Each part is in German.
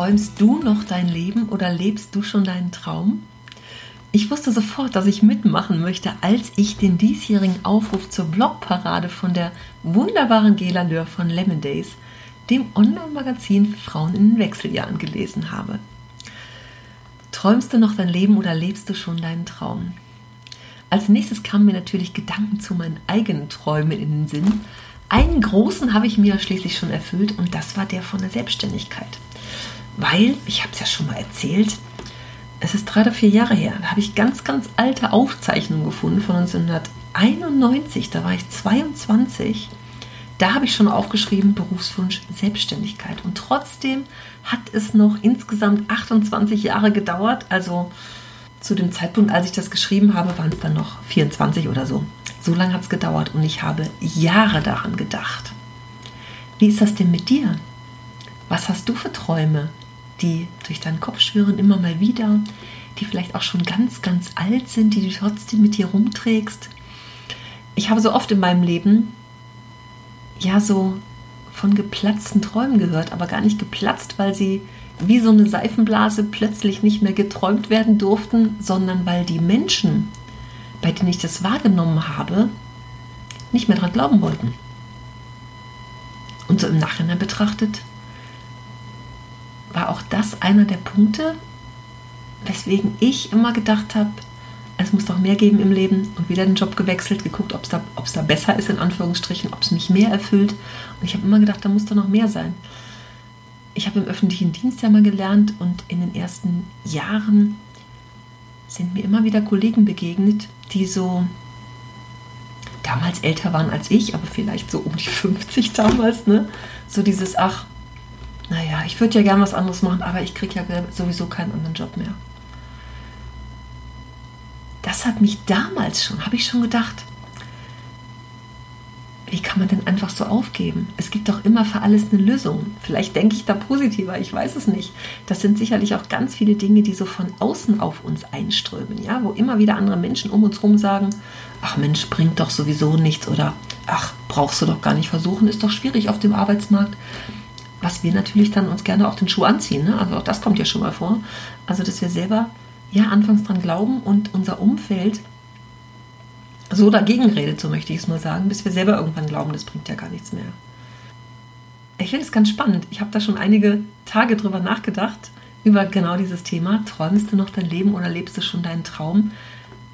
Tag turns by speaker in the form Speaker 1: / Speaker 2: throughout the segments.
Speaker 1: Träumst du noch dein Leben oder lebst du schon deinen Traum? Ich wusste sofort, dass ich mitmachen möchte, als ich den diesjährigen Aufruf zur Blogparade von der wunderbaren Gela Lör von Lemon Days, dem Online-Magazin für Frauen in den Wechseljahren, gelesen habe. Träumst du noch dein Leben oder lebst du schon deinen Traum? Als nächstes kamen mir natürlich Gedanken zu meinen eigenen Träumen in den Sinn. Einen großen habe ich mir schließlich schon erfüllt und das war der von der Selbstständigkeit weil, ich habe es ja schon mal erzählt, es ist drei oder vier Jahre her, da habe ich ganz, ganz alte Aufzeichnungen gefunden von 1991, da war ich 22. Da habe ich schon aufgeschrieben, Berufswunsch Selbstständigkeit. Und trotzdem hat es noch insgesamt 28 Jahre gedauert. Also zu dem Zeitpunkt, als ich das geschrieben habe, waren es dann noch 24 oder so. So lange hat es gedauert und ich habe Jahre daran gedacht. Wie ist das denn mit dir? Was hast du für Träume? Die durch deinen Kopf schwirren immer mal wieder, die vielleicht auch schon ganz, ganz alt sind, die du trotzdem mit dir rumträgst. Ich habe so oft in meinem Leben ja so von geplatzten Träumen gehört, aber gar nicht geplatzt, weil sie wie so eine Seifenblase plötzlich nicht mehr geträumt werden durften, sondern weil die Menschen, bei denen ich das wahrgenommen habe, nicht mehr daran glauben wollten. Und so im Nachhinein betrachtet war auch das einer der Punkte, weswegen ich immer gedacht habe, es muss doch mehr geben im Leben und wieder den Job gewechselt, geguckt, ob es da, da besser ist, in Anführungsstrichen, ob es mich mehr erfüllt. Und ich habe immer gedacht, da muss doch noch mehr sein. Ich habe im öffentlichen Dienst ja mal gelernt und in den ersten Jahren sind mir immer wieder Kollegen begegnet, die so damals älter waren als ich, aber vielleicht so um die 50 damals, ne? So dieses, ach, ich würde ja gern was anderes machen, aber ich kriege ja sowieso keinen anderen Job mehr. Das hat mich damals schon, habe ich schon gedacht, wie kann man denn einfach so aufgeben? Es gibt doch immer für alles eine Lösung. Vielleicht denke ich da positiver, ich weiß es nicht. Das sind sicherlich auch ganz viele Dinge, die so von außen auf uns einströmen, ja, wo immer wieder andere Menschen um uns herum sagen, ach Mensch, bringt doch sowieso nichts oder ach, brauchst du doch gar nicht versuchen, ist doch schwierig auf dem Arbeitsmarkt was wir natürlich dann uns gerne auch den Schuh anziehen. Ne? Also auch das kommt ja schon mal vor. Also dass wir selber ja anfangs dran glauben und unser Umfeld so dagegen redet, so möchte ich es mal sagen, bis wir selber irgendwann glauben, das bringt ja gar nichts mehr. Ich finde es ganz spannend. Ich habe da schon einige Tage drüber nachgedacht, über genau dieses Thema. Träumst du noch dein Leben oder lebst du schon deinen Traum?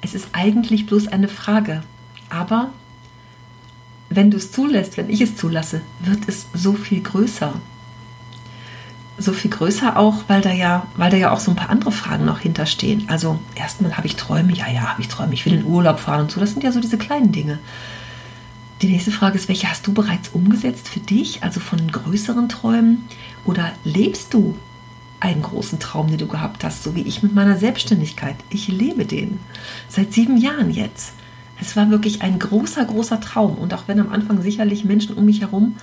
Speaker 1: Es ist eigentlich bloß eine Frage. Aber wenn du es zulässt, wenn ich es zulasse, wird es so viel größer so viel größer auch, weil da ja, weil da ja auch so ein paar andere Fragen noch hinterstehen. Also erstmal habe ich Träume, ja, ja, habe ich Träume, ich will in Urlaub fahren und so. Das sind ja so diese kleinen Dinge. Die nächste Frage ist, welche hast du bereits umgesetzt für dich, also von größeren Träumen? Oder lebst du einen großen Traum, den du gehabt hast, so wie ich mit meiner Selbstständigkeit? Ich lebe den seit sieben Jahren jetzt. Es war wirklich ein großer, großer Traum. Und auch wenn am Anfang sicherlich Menschen um mich herum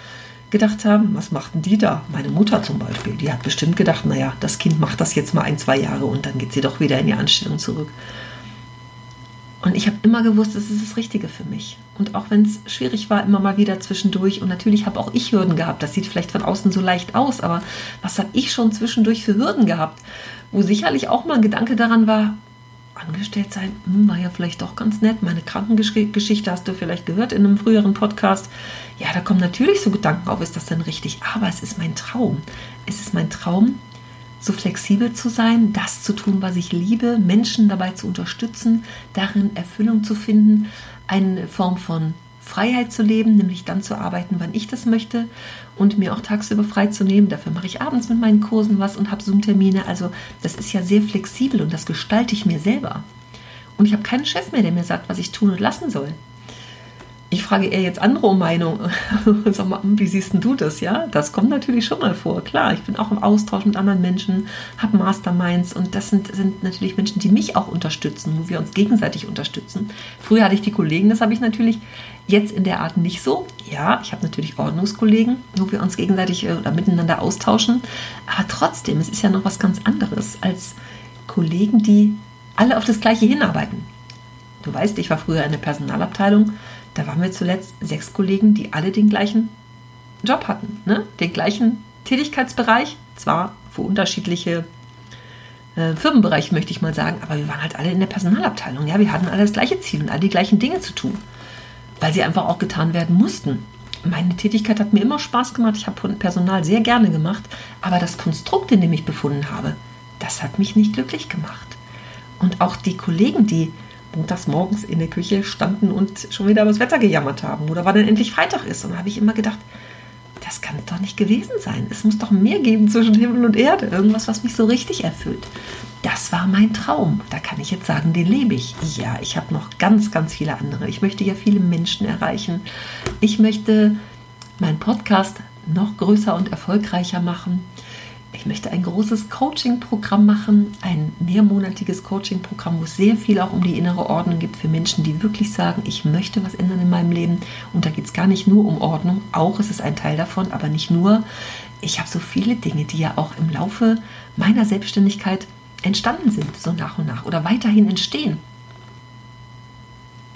Speaker 1: gedacht haben, was machten die da? Meine Mutter zum Beispiel, die hat bestimmt gedacht, naja, das Kind macht das jetzt mal ein, zwei Jahre und dann geht sie doch wieder in die Anstellung zurück. Und ich habe immer gewusst, es ist das Richtige für mich. Und auch wenn es schwierig war, immer mal wieder zwischendurch. Und natürlich habe auch ich Hürden gehabt. Das sieht vielleicht von außen so leicht aus, aber was habe ich schon zwischendurch für Hürden gehabt? Wo sicherlich auch mal ein Gedanke daran war, angestellt sein, hm, war ja vielleicht doch ganz nett. Meine Krankengeschichte hast du vielleicht gehört in einem früheren Podcast. Ja, da kommen natürlich so Gedanken auf, ist das denn richtig? Aber es ist mein Traum. Es ist mein Traum, so flexibel zu sein, das zu tun, was ich liebe, Menschen dabei zu unterstützen, darin Erfüllung zu finden, eine Form von Freiheit zu leben, nämlich dann zu arbeiten, wann ich das möchte und mir auch tagsüber frei zu nehmen. Dafür mache ich abends mit meinen Kursen was und habe Zoom-Termine. Also das ist ja sehr flexibel und das gestalte ich mir selber. Und ich habe keinen Chef mehr, der mir sagt, was ich tun und lassen soll. ich frage eher jetzt andere um Meinung. Sag mal, wie siehst du das? Ja, das kommt natürlich schon mal vor. Klar, ich bin auch im Austausch mit anderen Menschen, habe Masterminds und das sind, sind natürlich Menschen, die mich auch unterstützen, wo wir uns gegenseitig unterstützen. Früher hatte ich die Kollegen, das habe ich natürlich jetzt in der Art nicht so. Ja, ich habe natürlich Ordnungskollegen, wo wir uns gegenseitig äh, oder miteinander austauschen. Aber trotzdem, es ist ja noch was ganz anderes als Kollegen, die alle auf das Gleiche hinarbeiten. Du weißt, ich war früher in der Personalabteilung da waren wir zuletzt sechs Kollegen, die alle den gleichen Job hatten, ne? den gleichen Tätigkeitsbereich, zwar für unterschiedliche äh, Firmenbereiche, möchte ich mal sagen, aber wir waren halt alle in der Personalabteilung. Ja, wir hatten alle das gleiche Ziel und all die gleichen Dinge zu tun, weil sie einfach auch getan werden mussten. Meine Tätigkeit hat mir immer Spaß gemacht. Ich habe Personal sehr gerne gemacht, aber das Konstrukt, in dem ich befunden habe, das hat mich nicht glücklich gemacht. Und auch die Kollegen, die montags morgens in der Küche standen und schon wieder über das Wetter gejammert haben oder wann denn endlich Freitag ist. Und da habe ich immer gedacht, das kann es doch nicht gewesen sein. Es muss doch mehr geben zwischen Himmel und Erde. Irgendwas, was mich so richtig erfüllt. Das war mein Traum. Da kann ich jetzt sagen, den lebe ich. Ja, ich habe noch ganz, ganz viele andere. Ich möchte ja viele Menschen erreichen. Ich möchte meinen Podcast noch größer und erfolgreicher machen ich möchte ein großes Coaching-Programm machen, ein mehrmonatiges Coaching-Programm, wo es sehr viel auch um die innere Ordnung gibt für Menschen, die wirklich sagen, ich möchte was ändern in meinem Leben. Und da geht es gar nicht nur um Ordnung, auch ist es ein Teil davon, aber nicht nur. Ich habe so viele Dinge, die ja auch im Laufe meiner Selbstständigkeit entstanden sind, so nach und nach oder weiterhin entstehen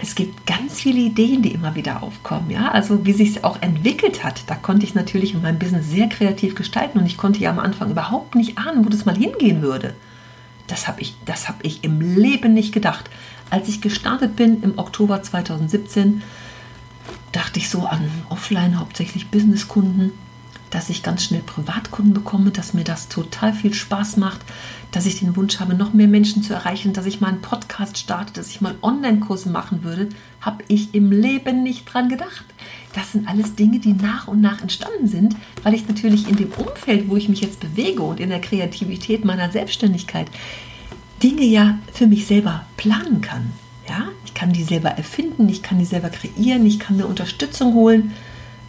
Speaker 1: es gibt ganz viele Ideen, die immer wieder aufkommen. Ja, also wie sich es auch entwickelt hat, da konnte ich natürlich in meinem Business sehr kreativ gestalten und ich konnte ja am Anfang überhaupt nicht ahnen, wo das mal hingehen würde. Das habe ich, das ich im Leben nicht gedacht. Als ich gestartet bin im Oktober 2017, dachte ich so an Offline, hauptsächlich Businesskunden dass ich ganz schnell Privatkunden bekomme, dass mir das total viel Spaß macht, dass ich den Wunsch habe, noch mehr Menschen zu erreichen, dass ich mal einen Podcast starte, dass ich mal Online-Kurse machen würde, habe ich im Leben nicht dran gedacht. Das sind alles Dinge, die nach und nach entstanden sind, weil ich natürlich in dem Umfeld, wo ich mich jetzt bewege und in der Kreativität meiner Selbstständigkeit Dinge ja für mich selber planen kann. Ja, ich kann die selber erfinden, ich kann die selber kreieren, ich kann mir Unterstützung holen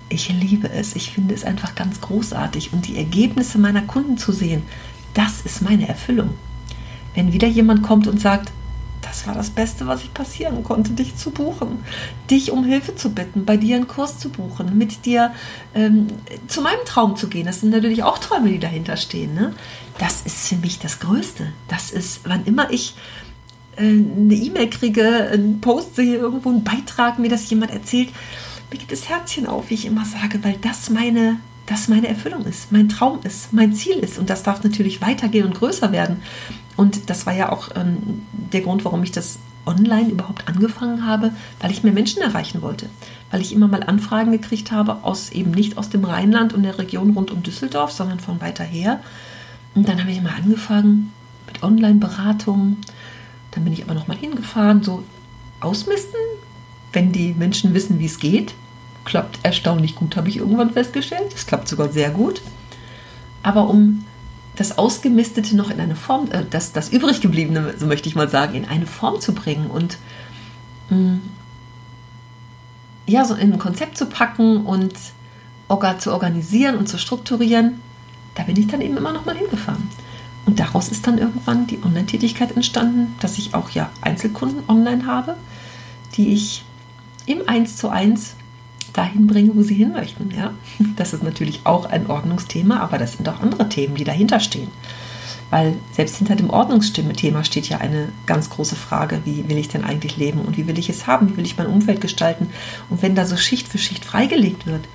Speaker 1: ich liebe es. Ich finde es einfach ganz großartig. Und die Ergebnisse meiner Kunden zu sehen, das ist meine Erfüllung. Wenn wieder jemand kommt und sagt, das war das Beste, was ich passieren konnte, dich zu buchen, dich um Hilfe zu bitten, bei dir einen Kurs zu buchen, mit dir ähm, zu meinem Traum zu gehen. Das sind natürlich auch Träume, die dahinter stehen. Ne? Das ist für mich das Größte. Das ist, wann immer ich äh, eine E-Mail kriege, einen Post sehe, irgendwo einen Beitrag, mir das jemand erzählt, mir geht das Herzchen auf, wie ich immer sage, weil das meine, das meine Erfüllung ist, mein Traum ist, mein Ziel ist. Und das darf natürlich weitergehen und größer werden. Und das war ja auch ähm, der Grund, warum ich das online überhaupt angefangen habe, weil ich mehr Menschen erreichen wollte. Weil ich immer mal Anfragen gekriegt habe, aus eben nicht aus dem Rheinland und der Region rund um Düsseldorf, sondern von weiter her. Und dann habe ich mal angefangen mit Online-Beratungen. Dann bin ich aber noch mal hingefahren, so ausmisten, wenn die Menschen wissen, wie es geht. Klappt erstaunlich gut, habe ich irgendwann festgestellt. Es klappt sogar sehr gut. Aber um das Ausgemistete noch in eine Form, äh, das, das übrig gebliebene, so möchte ich mal sagen, in eine Form zu bringen und mh, mm, ja, so in ein Konzept zu packen und zu organisieren und zu strukturieren, da bin ich dann eben immer noch mal hingefahren. Und daraus ist dann irgendwann die Online-Tätigkeit entstanden, dass ich auch ja Einzelkunden online habe, die ich im 1 zu 1 dahin bringe, wo sie hin möchten. Ja? Das ist natürlich auch ein Ordnungsthema, aber das sind auch andere Themen, die dahinter stehen. Weil selbst hinter dem Ordnungsthema steht ja eine ganz große Frage, wie will ich denn eigentlich leben und wie will ich es haben, wie will ich mein Umfeld gestalten. Und wenn da so Schicht für Schicht freigelegt wird,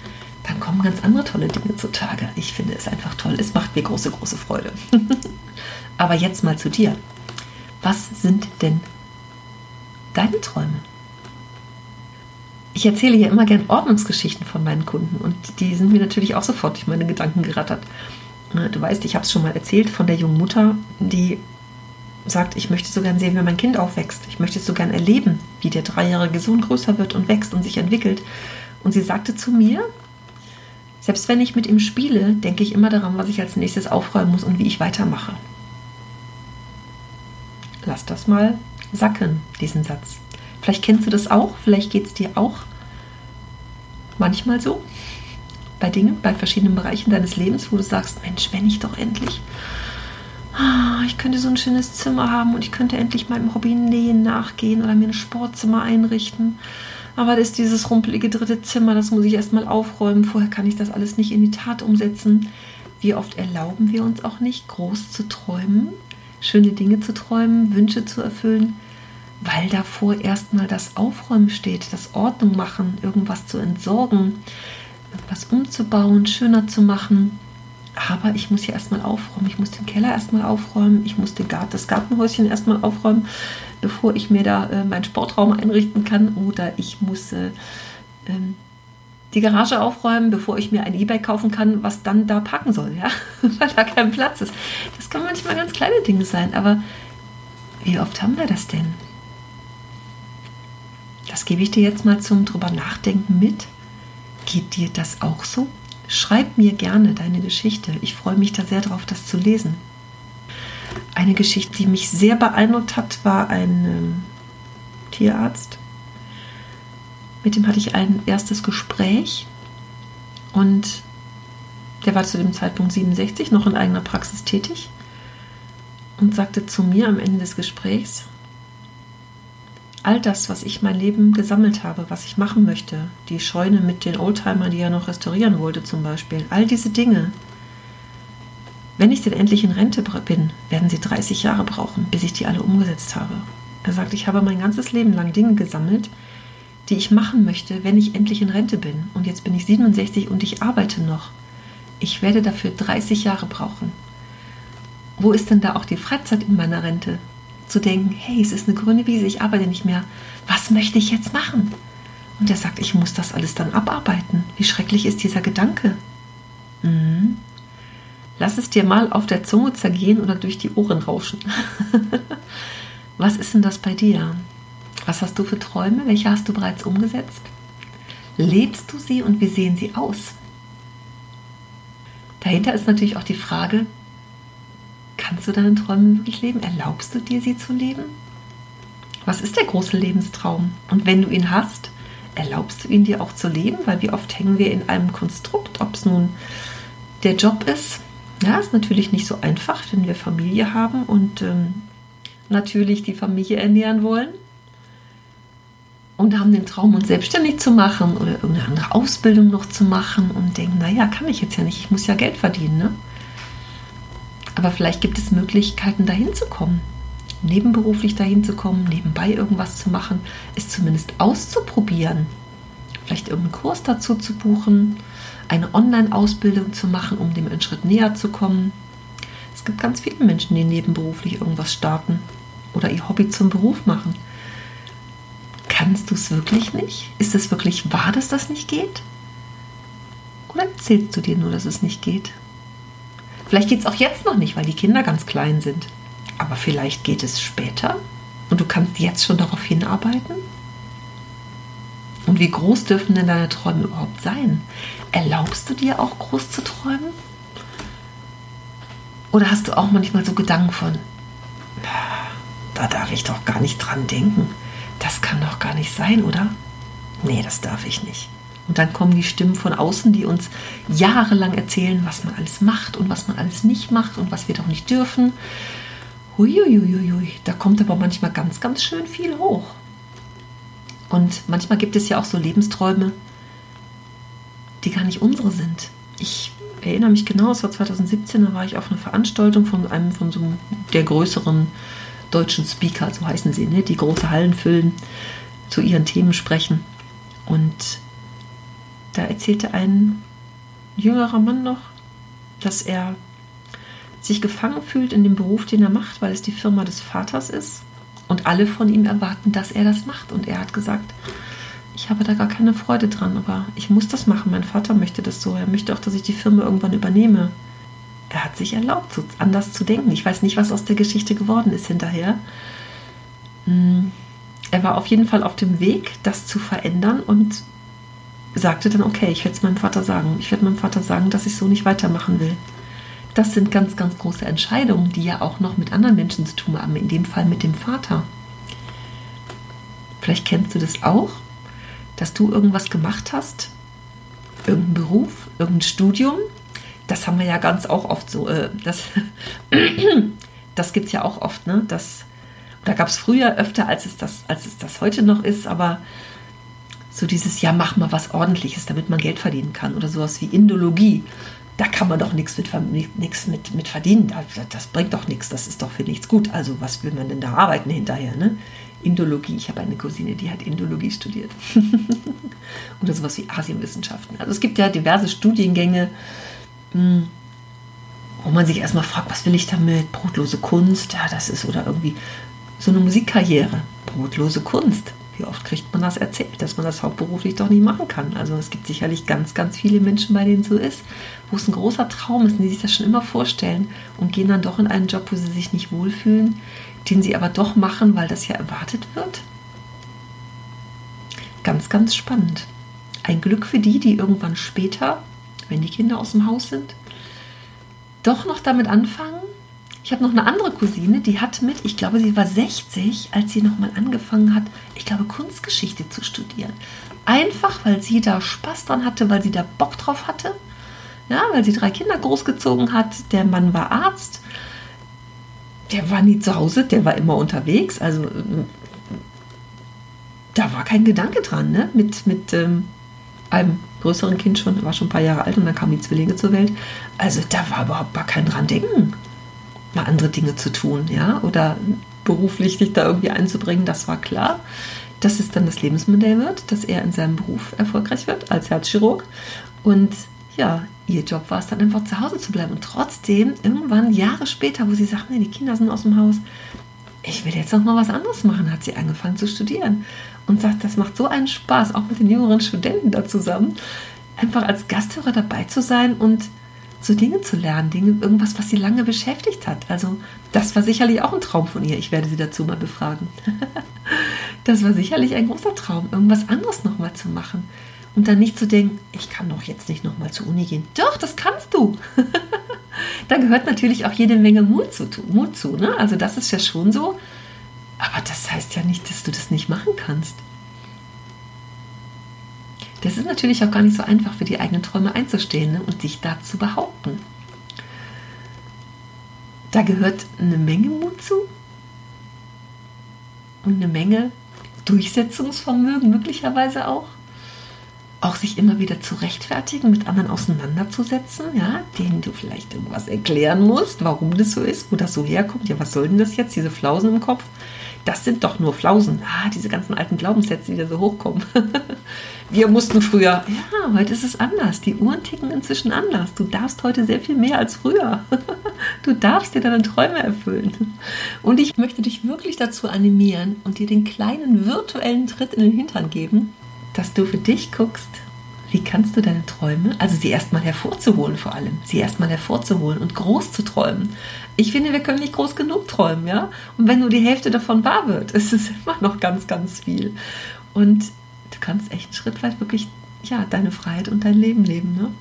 Speaker 1: dann kommen ganz andere tolle Dinge zutage. Ich finde es einfach toll. Es macht mir große, große Freude. Aber jetzt mal zu dir. Was sind denn deine Träume? Ich erzähle hier immer gern Ordnungsgeschichten von meinen Kunden und die sind mir natürlich auch sofort durch meine Gedanken gerattert. Ne, du weißt, ich habe es schon mal erzählt von der jungen Mutter, die sagt, ich möchte so gern sehen, wie mein Kind aufwächst. Ich möchte so gern erleben, wie der dreijährige Sohn größer wird und wächst und sich entwickelt. Und sie sagte zu mir, selbst wenn ich mit ihm spiele, denke ich immer daran, was ich als nächstes aufräumen muss und wie ich weitermache. Lass das mal sacken, diesen Satz. Vielleicht kennst du das auch, vielleicht geht es dir auch manchmal so bei Dingen, bei verschiedenen Bereichen deines Lebens, wo du sagst, Mensch, wenn ich doch endlich, ah, ich könnte so ein schönes Zimmer haben und ich könnte endlich meinem Hobby Nähen nachgehen oder mir ein Sportzimmer einrichten. Aber das ist dieses rumpelige dritte Zimmer, das muss ich erstmal aufräumen. Vorher kann ich das alles nicht in die Tat umsetzen. Wie oft erlauben wir uns auch nicht, groß zu träumen, schöne Dinge zu träumen, Wünsche zu erfüllen, weil davor erstmal das Aufräumen steht, das Ordnung machen, irgendwas zu entsorgen, was umzubauen, schöner zu machen. Aber ich muss ja erstmal aufräumen. Ich muss den Keller erstmal aufräumen. Ich muss den Garten, das Gartenhäuschen erstmal aufräumen, bevor ich mir da äh, meinen Sportraum einrichten kann. Oder ich muss äh, ähm, die Garage aufräumen, bevor ich mir ein E-Bike kaufen kann, was dann da parken soll, ja, weil da kein Platz ist. Das können manchmal ganz kleine Dinge sein, aber wie oft haben wir das denn? Das gebe ich dir jetzt mal zum drüber nachdenken mit. Geht dir das auch so? Schreib mir gerne deine Geschichte. Ich freue mich da sehr drauf, das zu lesen. Eine Geschichte, die mich sehr beeindruckt hat, war ein ähm, Tierarzt. Mit dem hatte ich ein erstes Gespräch und der war zu dem Zeitpunkt 67, noch in eigener Praxis tätig und sagte zu mir am Ende des Gesprächs, all das, was ich mein Leben gesammelt habe, was ich machen möchte, die Scheune mit den Oldtimern, die er noch restaurieren wollte zum Beispiel, all diese Dinge, wenn ich denn endlich in Rente bin, werden sie 30 Jahre brauchen, bis ich die alle umgesetzt habe. Er sagt, ich habe mein ganzes Leben lang Dinge gesammelt, die ich machen möchte, wenn ich endlich in Rente bin. Und jetzt bin ich 67 und ich arbeite noch. Ich werde dafür 30 Jahre brauchen. Wo ist denn da auch die Freizeit in meiner Rente? Zu denken, hey, es ist eine grüne Wiese, ich arbeite nicht mehr. Was möchte ich jetzt machen? Und er sagt, ich muss das alles dann abarbeiten. Wie schrecklich ist dieser Gedanke? Mhm. Lass es dir mal auf der Zunge zergehen oder durch die Ohren rauschen. Was ist denn das bei dir? Was hast du für Träume? Welche hast du bereits umgesetzt? Lebst du sie und wie sehen sie aus? Dahinter ist natürlich auch die Frage, Kannst du deine Träume wirklich leben? Erlaubst du dir, sie zu leben? Was ist der große Lebenstraum? Und wenn du ihn hast, erlaubst du ihn dir auch zu leben? Weil wie oft hängen wir in einem Konstrukt, ob es nun der Job ist. Ja, ist natürlich nicht so einfach, wenn wir Familie haben und ähm, natürlich die Familie ernähren wollen und haben den Traum, uns selbstständig zu machen oder irgendeine andere Ausbildung noch zu machen und denken, naja, kann ich jetzt ja nicht, ich muss ja Geld verdienen. Ne? Aber vielleicht gibt es Möglichkeiten, dahin zu kommen. Nebenberuflich dahin zu kommen, nebenbei irgendwas zu machen, es zumindest auszuprobieren. Vielleicht irgendeinen Kurs dazu zu buchen, eine Online-Ausbildung zu machen, um dem einen Schritt näher zu kommen. Es gibt ganz viele Menschen, die nebenberuflich irgendwas starten oder ihr Hobby zum Beruf machen. Kannst du es wirklich nicht? Ist es wirklich wahr, dass das nicht geht? Oder erzählst du dir nur, dass es nicht geht? Vielleicht geht es auch jetzt noch nicht, weil die Kinder ganz klein sind. Aber vielleicht geht es später und du kannst jetzt schon darauf hinarbeiten. Und wie groß dürfen denn deine Träume überhaupt sein? Erlaubst du dir auch groß zu träumen? Oder hast du auch manchmal so Gedanken von, da darf ich doch gar nicht dran denken. Das kann doch gar nicht sein, oder? Nee, das darf ich nicht. Und dann kommen die Stimmen von außen, die uns jahrelang erzählen, was man alles macht und was man alles nicht macht und was wir doch nicht dürfen. Huiuiuiui, da kommt aber manchmal ganz, ganz schön viel hoch. Und manchmal gibt es ja auch so Lebensträume, die gar nicht unsere sind. Ich erinnere mich genau, es war 2017, da war ich auf einer Veranstaltung von einem von so einem der größeren deutschen Speaker, so heißen sie, ne, die große Hallen füllen, zu ihren Themen sprechen. Und da erzählte ein jüngerer Mann noch, dass er sich gefangen fühlt in dem Beruf, den er macht, weil es die Firma des Vaters ist und alle von ihm erwarten, dass er das macht. Und er hat gesagt, ich habe da gar keine Freude dran, aber ich muss das machen. Mein Vater möchte das so. Er möchte auch, dass ich die Firma irgendwann übernehme. Er hat sich erlaubt, so anders zu denken. Ich weiß nicht, was aus der Geschichte geworden ist hinterher. Hm. Er war auf jeden Fall auf dem Weg, das zu verändern und sagte dann, okay, ich werde es meinem Vater sagen. Ich werde meinem Vater sagen, dass ich so nicht weitermachen will. Das sind ganz, ganz große Entscheidungen, die ja auch noch mit anderen Menschen zu tun haben, in dem Fall mit dem Vater. Vielleicht kennst du das auch, dass du irgendwas gemacht hast irgendein Beruf, irgendein Studium. Das haben wir ja ganz auch oft so. Äh, das das gibt es ja auch oft, ne? Das, da gab es früher öfter, als es, das, als es das heute noch ist, aber so dieses, ja, mach mal was Ordentliches, damit man Geld verdienen kann oder sowas wie Indologie. Da kann man doch nichts mit, nix mit, mit verdienen. Das, bringt doch nichts. Das ist doch für nichts gut. Also, was will man denn da arbeiten hinterher? Ne? Indologie. Ich habe eine Cousine, die hat Indologie studiert. oder sowas wie Asienwissenschaften. Also, es gibt ja diverse Studiengänge, hm, wo man sich erstmal fragt, was will ich damit? Brotlose Kunst, ja, das ist oder irgendwie so eine Musikkarriere. Brotlose Kunst. Wie oft kriegt man das erzählt, dass man das hauptberuflich doch nicht machen kann? Also es gibt sicherlich ganz, ganz viele Menschen, bei denen es so ist, wo es ein großer Traum ist und die sich das schon immer vorstellen und gehen dann doch in einen Job, wo sie sich nicht wohlfühlen, den sie aber doch machen, weil das ja erwartet wird. Ganz, ganz spannend. Ein Glück für die, die irgendwann später, wenn die Kinder aus dem Haus sind, doch noch damit anfangen, ich habe noch eine andere Cousine, die hat mit, ich glaube, sie war 60, als sie nochmal angefangen hat, ich glaube, Kunstgeschichte zu studieren. Einfach, weil sie da Spaß dran hatte, weil sie da Bock drauf hatte. Ja, weil sie drei Kinder großgezogen hat. Der Mann war Arzt. Der war nie zu Hause, der war immer unterwegs. Also da war kein Gedanke dran, ne? Mit, mit ähm, einem größeren Kind schon, war schon ein paar Jahre alt und dann kamen die Zwillinge zur Welt. Also da war überhaupt gar kein dran denken mal andere Dinge zu tun, ja, oder beruflich sich da irgendwie einzubringen, das war klar. Dass es dann das Lebensmodell wird, dass er in seinem Beruf erfolgreich wird als Herzchirurg. Und ja, ihr Job war es dann einfach zu Hause zu bleiben. Und trotzdem, irgendwann Jahre später, wo sie sagt, nee, die Kinder sind aus dem Haus, ich will jetzt noch mal was anderes machen, hat sie angefangen zu studieren. Und sagt, das macht so einen Spaß, auch mit den jüngeren Studenten da zusammen, einfach als Gasthörer dabei zu sein und so Dinge zu lernen, Dinge, irgendwas, was sie lange beschäftigt hat. Also das war sicherlich auch ein Traum von ihr. Ich werde sie dazu mal befragen. das war sicherlich ein großer Traum, irgendwas anderes nochmal zu machen. Und dann nicht zu denken, ich kann doch jetzt nicht nochmal zur Uni gehen. Doch, das kannst du. da gehört natürlich auch jede Menge Mut zu. Mut zu ne? Also das ist ja schon so. Aber das heißt ja nicht, dass du das nicht machen kannst. Das ist natürlich auch gar nicht so einfach für die eigenen Träume einzustehen ne? und sich da zu behaupten. Da gehört eine Menge Mut zu und eine Menge Durchsetzungsvermögen möglicherweise auch. Auch sich immer wieder zu rechtfertigen, mit anderen auseinanderzusetzen, ja, denen du vielleicht irgendwas erklären musst, warum das so ist, wo das so herkommt. Ja, was soll denn das jetzt, diese Flausen im Kopf? Das sind doch nur Flausen. Ah, diese ganzen alten Glaubenssätze, die da so hochkommen. Wir mussten früher, ja, heute ist es anders. Die Uhren ticken inzwischen anders. Du darfst heute sehr viel mehr als früher. Du darfst dir deine Träume erfüllen. Und ich möchte dich wirklich dazu animieren und dir den kleinen virtuellen Tritt in den Hintern geben, dass du für dich guckst, wie kannst du deine Träume, also sie erstmal hervorzuholen vor allem, sie erstmal hervorzuholen und groß zu träumen. Ich finde, wir können nicht groß genug träumen, ja? Und wenn nur die Hälfte davon wahr wird, ist es immer noch ganz, ganz viel. Und du kannst echt einen Schritt weit wirklich, ja, deine Freiheit und dein Leben leben, ne?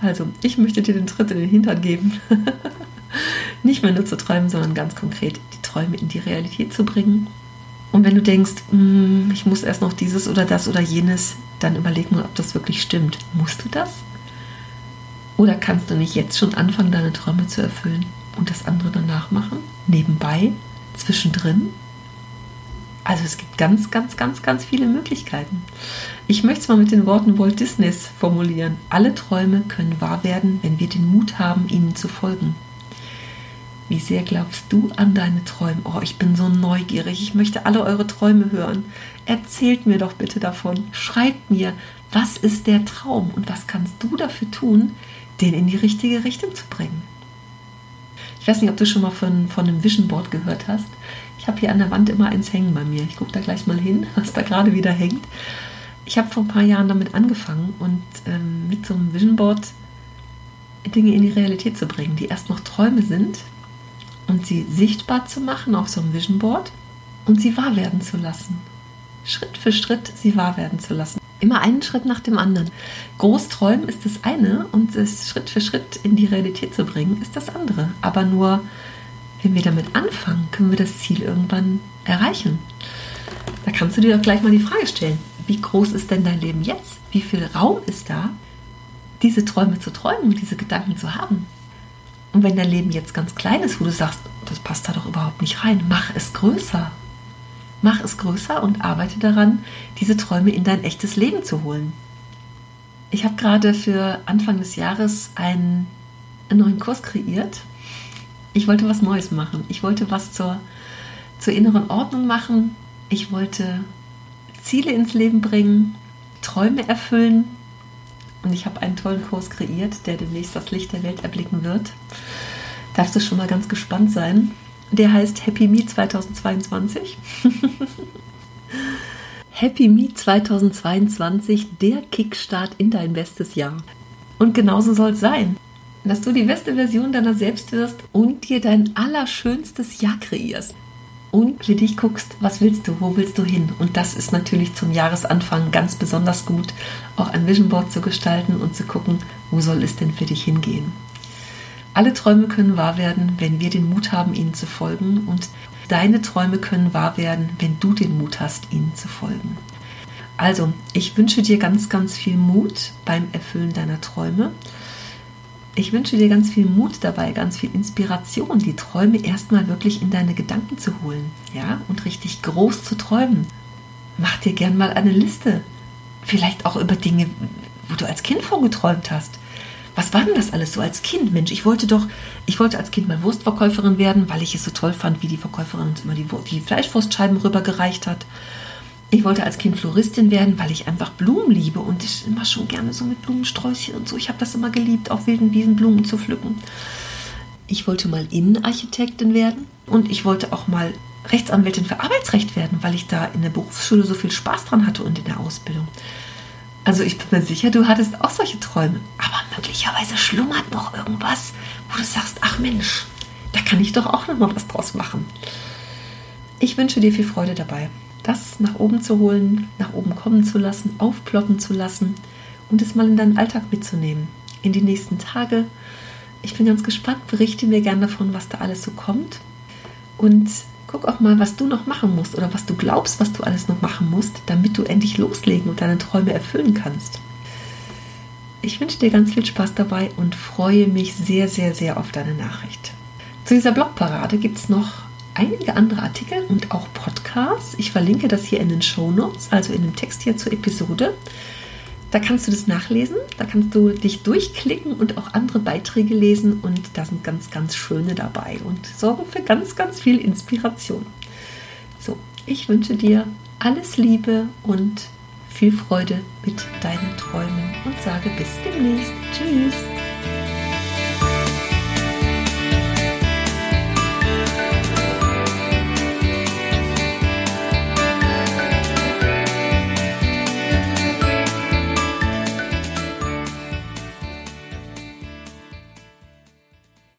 Speaker 1: Also, ich möchte dir den Tritt in den Hintern geben. nicht mehr nur zu träumen, sondern ganz konkret die Träume in die Realität zu bringen. Und wenn du denkst, hm, ich muss erst noch dieses oder das oder jenes, dann überleg mal, ob das wirklich stimmt. Musst du das? Oder kannst du nicht jetzt schon anfangen, deine Träume zu erfüllen und das andere danach machen? Nebenbei? Zwischendrin? Also es gibt ganz, ganz, ganz, ganz viele Möglichkeiten. Ich möchte es mal mit den Worten Walt Disneys formulieren. Alle Träume können wahr werden, wenn wir den Mut haben, ihnen zu folgen. Wie sehr glaubst du an deine Träume? Oh, ich bin so neugierig. Ich möchte alle eure Träume hören. Erzählt mir doch bitte davon. Schreibt mir, was ist der Traum und was kannst du dafür tun, den in die richtige Richtung zu bringen? Ich weiß nicht, ob du schon mal von, von einem Vision Board gehört hast. Ich habe hier an der Wand immer eins hängen bei mir. Ich gucke da gleich mal hin, was da gerade wieder hängt. Ich habe vor ein paar Jahren damit angefangen und ähm, mit so einem Vision Board Dinge in die Realität zu bringen, die erst noch Träume sind, und sie sichtbar zu machen auf so einem Vision Board und sie wahr werden zu lassen. Schritt für Schritt sie wahr werden zu lassen. Immer einen Schritt nach dem anderen. Großträumen ist das eine und es Schritt für Schritt in die Realität zu bringen ist das andere. Aber nur, wenn wir damit anfangen, können wir das Ziel irgendwann erreichen. Da kannst du dir doch gleich mal die Frage stellen, wie groß ist denn dein Leben jetzt? Wie viel Raum ist da diese Träume zu träumen diese Gedanken zu haben. Und wenn dein Leben jetzt ganz klein ist, wo du sagst, das passt da doch überhaupt nicht rein, mach es größer. Mach es größer und arbeite daran, diese Träume in dein echtes Leben zu holen. Ich habe gerade für Anfang des Jahres einen, einen neuen Kurs kreiert. Ich wollte was Neues machen. Ich wollte was zur, zur inneren Ordnung machen. Ich wollte Ziele ins Leben bringen, Träume erfüllen. Und ich habe einen tollen Kurs kreiert, der demnächst das Licht der Welt erblicken wird. Darfst du schon mal ganz gespannt sein. Der heißt Happy Me 2022. Happy Me 2022, der Kickstart in dein bestes Jahr. Und genauso soll es sein, dass du die beste Version deiner selbst wirst und dir dein allerschönstes Jahr kreierst. Und für dich guckst, was willst du, wo willst du hin? Und das ist natürlich zum Jahresanfang ganz besonders gut, auch ein Vision Board zu gestalten und zu gucken, wo soll es denn für dich hingehen. Alle Träume können wahr werden, wenn wir den Mut haben, ihnen zu folgen. Und deine Träume können wahr werden, wenn du den Mut hast, ihnen zu folgen. Also, ich wünsche dir ganz, ganz viel Mut beim Erfüllen deiner Träume. Ich wünsche dir ganz viel Mut dabei, ganz viel Inspiration, die Träume erstmal wirklich in deine Gedanken zu holen, ja, und richtig groß zu träumen. Mach dir gern mal eine Liste. Vielleicht auch über Dinge, wo du als Kind vorgeträumt hast was war denn das alles so als Kind? Mensch, ich wollte doch, ich wollte als Kind mal Wurstverkäuferin werden, weil ich es so toll fand, wie die Verkäuferin uns immer die, die Fleischwurstscheiben rübergereicht hat. Ich wollte als Kind Floristin werden, weil ich einfach Blumen liebe und ich immer schon gerne so mit Blumensträußchen und so. Ich habe das immer geliebt, auf wilden Wiesen Blumen zu pflücken. Ich wollte mal Innenarchitektin werden und ich wollte auch mal Rechtsanwältin für Arbeitsrecht werden, weil ich da in der Berufsschule so viel Spaß dran hatte und in der Ausbildung. Also ich bin mir sicher, du hattest auch solche Träume. Aber möglicherweise schlummert noch irgendwas, wo du sagst, ach Mensch, da kann ich doch auch noch mal was draus machen. Ich wünsche dir viel Freude dabei, das nach oben zu holen, nach oben kommen zu lassen, aufploppen zu lassen und es mal in deinen Alltag mitzunehmen. In die nächsten Tage. Ich bin ganz gespannt, berichte mir gerne davon, was da alles so kommt. Und Guck auch mal, was du noch machen musst oder was du glaubst, was du alles noch machen musst, damit du endlich loslegen und deine Träume erfüllen kannst. Ich wünsche dir ganz viel Spaß dabei und freue mich sehr, sehr, sehr auf deine Nachricht. Zu dieser Blogparade gibt es noch einige andere Artikel und auch Podcasts. Ich verlinke das hier in den Show Notes, also in dem Text hier zur Episode. Da kannst du das nachlesen, da kannst du dich durchklicken und auch andere Beiträge lesen und da sind ganz, ganz schöne dabei und sorgen für ganz, ganz viel Inspiration. So, ich wünsche dir alles Liebe und viel Freude mit deinen Träumen und sage bis demnächst. Tschüss.